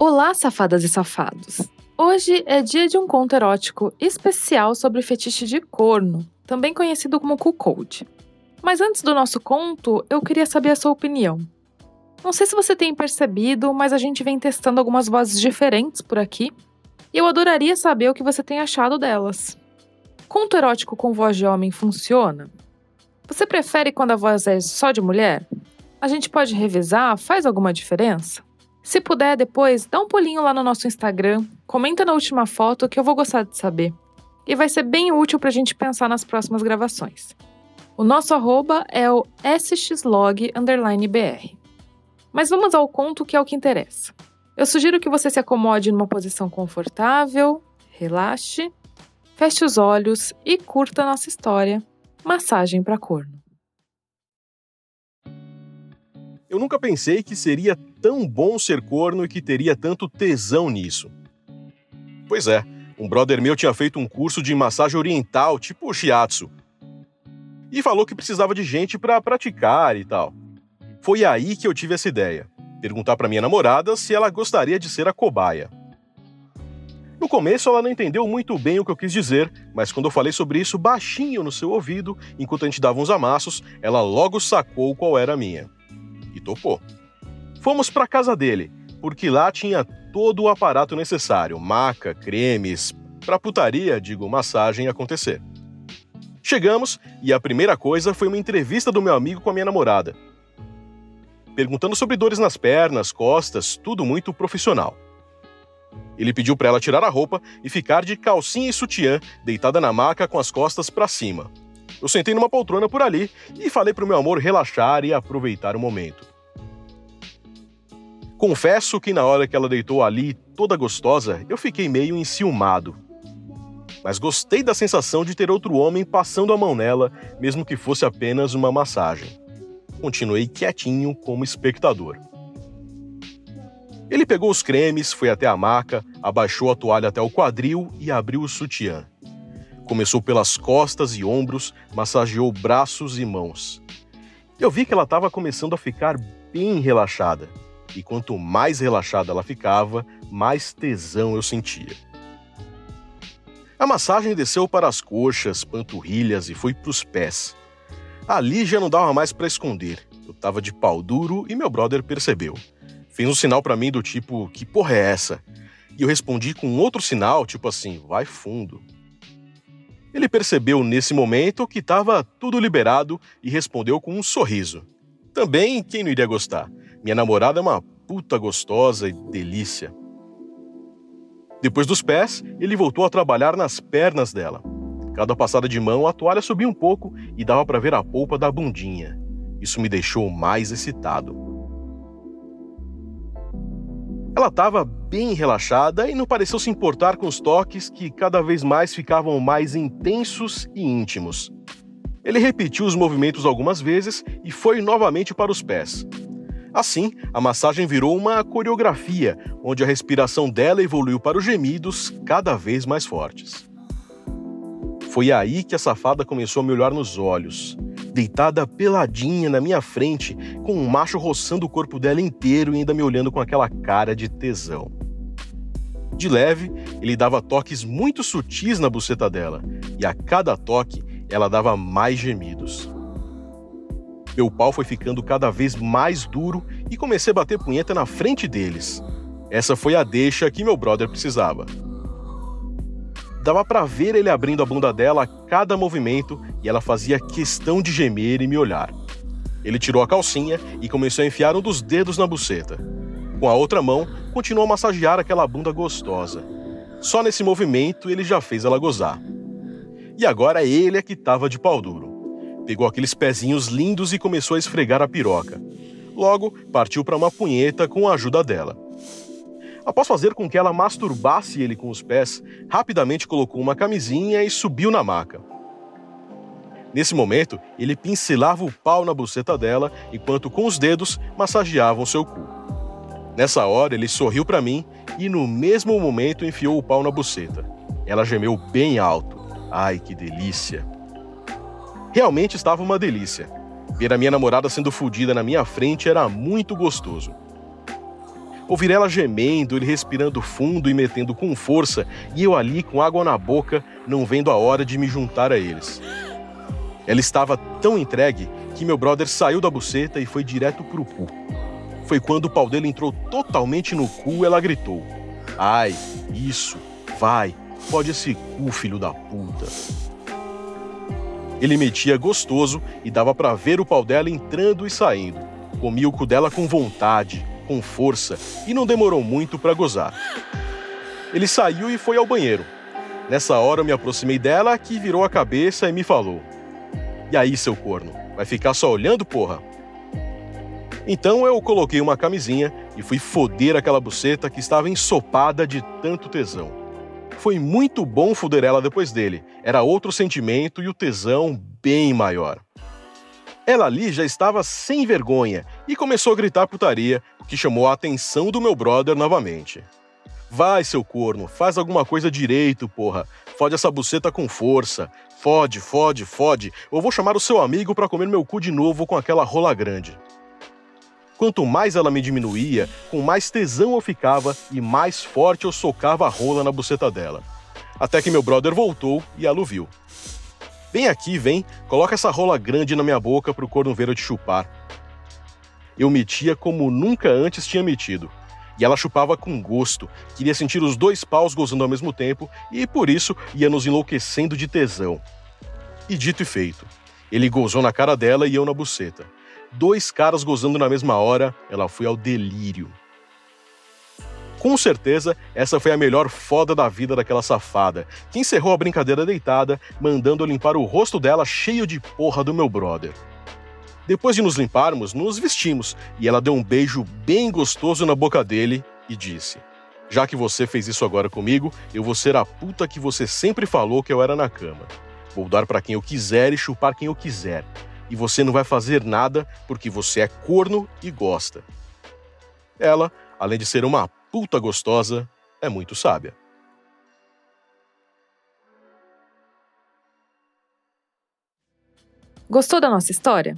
Olá, safadas e safados! Hoje é dia de um conto erótico especial sobre fetiche de corno, também conhecido como cuckold. Mas antes do nosso conto, eu queria saber a sua opinião. Não sei se você tem percebido, mas a gente vem testando algumas vozes diferentes por aqui, e eu adoraria saber o que você tem achado delas. Conto erótico com voz de homem funciona? Você prefere quando a voz é só de mulher? A gente pode revisar? Faz alguma diferença? Se puder, depois, dá um pulinho lá no nosso Instagram, comenta na última foto que eu vou gostar de saber. E vai ser bem útil para a gente pensar nas próximas gravações. O nosso arroba é o sxlog_br. Mas vamos ao conto que é o que interessa. Eu sugiro que você se acomode numa posição confortável, relaxe, feche os olhos e curta a nossa história. Massagem para corno. Eu nunca pensei que seria tão bom ser corno e que teria tanto tesão nisso. Pois é, um brother meu tinha feito um curso de massagem oriental, tipo shiatsu. E falou que precisava de gente para praticar e tal. Foi aí que eu tive essa ideia. Perguntar para minha namorada se ela gostaria de ser a cobaia. No começo ela não entendeu muito bem o que eu quis dizer, mas quando eu falei sobre isso baixinho no seu ouvido, enquanto a gente dava uns amassos, ela logo sacou qual era a minha topou. Fomos para casa dele, porque lá tinha todo o aparato necessário, maca, cremes, para putaria, digo, massagem acontecer. Chegamos e a primeira coisa foi uma entrevista do meu amigo com a minha namorada. Perguntando sobre dores nas pernas, costas, tudo muito profissional. Ele pediu para ela tirar a roupa e ficar de calcinha e sutiã, deitada na maca com as costas para cima. Eu sentei numa poltrona por ali e falei para o meu amor relaxar e aproveitar o momento. Confesso que na hora que ela deitou ali, toda gostosa, eu fiquei meio enciumado. Mas gostei da sensação de ter outro homem passando a mão nela, mesmo que fosse apenas uma massagem. Continuei quietinho como espectador. Ele pegou os cremes, foi até a maca, abaixou a toalha até o quadril e abriu o sutiã. Começou pelas costas e ombros, massageou braços e mãos. Eu vi que ela estava começando a ficar bem relaxada e quanto mais relaxada ela ficava, mais tesão eu sentia. A massagem desceu para as coxas, panturrilhas e foi para os pés. Ali já não dava mais para esconder. Eu tava de pau duro e meu brother percebeu. Fez um sinal para mim do tipo: "Que porra é essa?" E eu respondi com outro sinal, tipo assim: "Vai fundo". Ele percebeu nesse momento que estava tudo liberado e respondeu com um sorriso. Também, quem não iria gostar? Minha namorada é uma puta gostosa e delícia. Depois dos pés, ele voltou a trabalhar nas pernas dela. Cada passada de mão, a toalha subia um pouco e dava para ver a polpa da bundinha. Isso me deixou mais excitado. Ela estava bem relaxada e não pareceu se importar com os toques que cada vez mais ficavam mais intensos e íntimos. Ele repetiu os movimentos algumas vezes e foi novamente para os pés. Assim, a massagem virou uma coreografia, onde a respiração dela evoluiu para os gemidos cada vez mais fortes. Foi aí que a safada começou a me olhar nos olhos, deitada peladinha na minha frente, com um macho roçando o corpo dela inteiro e ainda me olhando com aquela cara de tesão. De leve, ele dava toques muito sutis na buceta dela, e a cada toque ela dava mais gemidos. Meu pau foi ficando cada vez mais duro e comecei a bater punheta na frente deles. Essa foi a deixa que meu brother precisava. Dava para ver ele abrindo a bunda dela a cada movimento e ela fazia questão de gemer e me olhar. Ele tirou a calcinha e começou a enfiar um dos dedos na buceta. Com a outra mão, continuou a massagear aquela bunda gostosa. Só nesse movimento ele já fez ela gozar. E agora ele é que estava de pau duro pegou aqueles pezinhos lindos e começou a esfregar a piroca. Logo, partiu para uma punheta com a ajuda dela. Após fazer com que ela masturbasse ele com os pés, rapidamente colocou uma camisinha e subiu na maca. Nesse momento, ele pincelava o pau na buceta dela enquanto com os dedos massageavam seu cu. Nessa hora, ele sorriu para mim e no mesmo momento enfiou o pau na buceta. Ela gemeu bem alto. Ai, que delícia! Realmente estava uma delícia. Ver a minha namorada sendo fodida na minha frente era muito gostoso. Ouvir ela gemendo, ele respirando fundo e metendo com força, e eu ali com água na boca, não vendo a hora de me juntar a eles. Ela estava tão entregue que meu brother saiu da buceta e foi direto pro cu. Foi quando o pau dele entrou totalmente no cu, ela gritou: Ai, isso, vai, pode esse cu, filho da puta. Ele metia gostoso e dava para ver o pau dela entrando e saindo. Comia o cu dela com vontade, com força e não demorou muito para gozar. Ele saiu e foi ao banheiro. Nessa hora eu me aproximei dela, que virou a cabeça e me falou: E aí, seu corno, vai ficar só olhando, porra? Então eu coloquei uma camisinha e fui foder aquela buceta que estava ensopada de tanto tesão. Foi muito bom foder ela depois dele. Era outro sentimento e o tesão bem maior. Ela ali já estava sem vergonha e começou a gritar putaria, o que chamou a atenção do meu brother novamente. Vai, seu corno, faz alguma coisa direito, porra. Fode essa buceta com força. Fode, fode, fode. Ou vou chamar o seu amigo para comer meu cu de novo com aquela rola grande. Quanto mais ela me diminuía, com mais tesão eu ficava e mais forte eu socava a rola na buceta dela. Até que meu brother voltou e ela o viu. Vem aqui, vem, coloca essa rola grande na minha boca pro corno ver eu te chupar. Eu metia como nunca antes tinha metido. E ela chupava com gosto, queria sentir os dois paus gozando ao mesmo tempo e por isso ia nos enlouquecendo de tesão. E dito e feito, ele gozou na cara dela e eu na buceta dois caras gozando na mesma hora, ela foi ao delírio. Com certeza, essa foi a melhor foda da vida daquela safada, que encerrou a brincadeira deitada, mandando limpar o rosto dela cheio de porra do meu brother. Depois de nos limparmos, nos vestimos e ela deu um beijo bem gostoso na boca dele e disse: Já que você fez isso agora comigo, eu vou ser a puta que você sempre falou que eu era na cama. Vou dar para quem eu quiser e chupar quem eu quiser e você não vai fazer nada porque você é corno e gosta. Ela, além de ser uma puta gostosa, é muito sábia. Gostou da nossa história?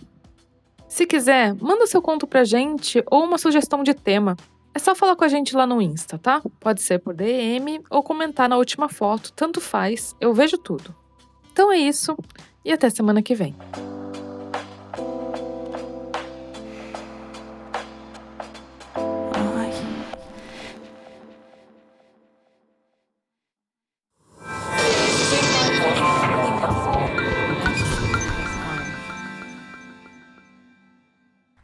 Se quiser, manda seu conto pra gente ou uma sugestão de tema. É só falar com a gente lá no Insta, tá? Pode ser por DM ou comentar na última foto, tanto faz, eu vejo tudo. Então é isso e até semana que vem.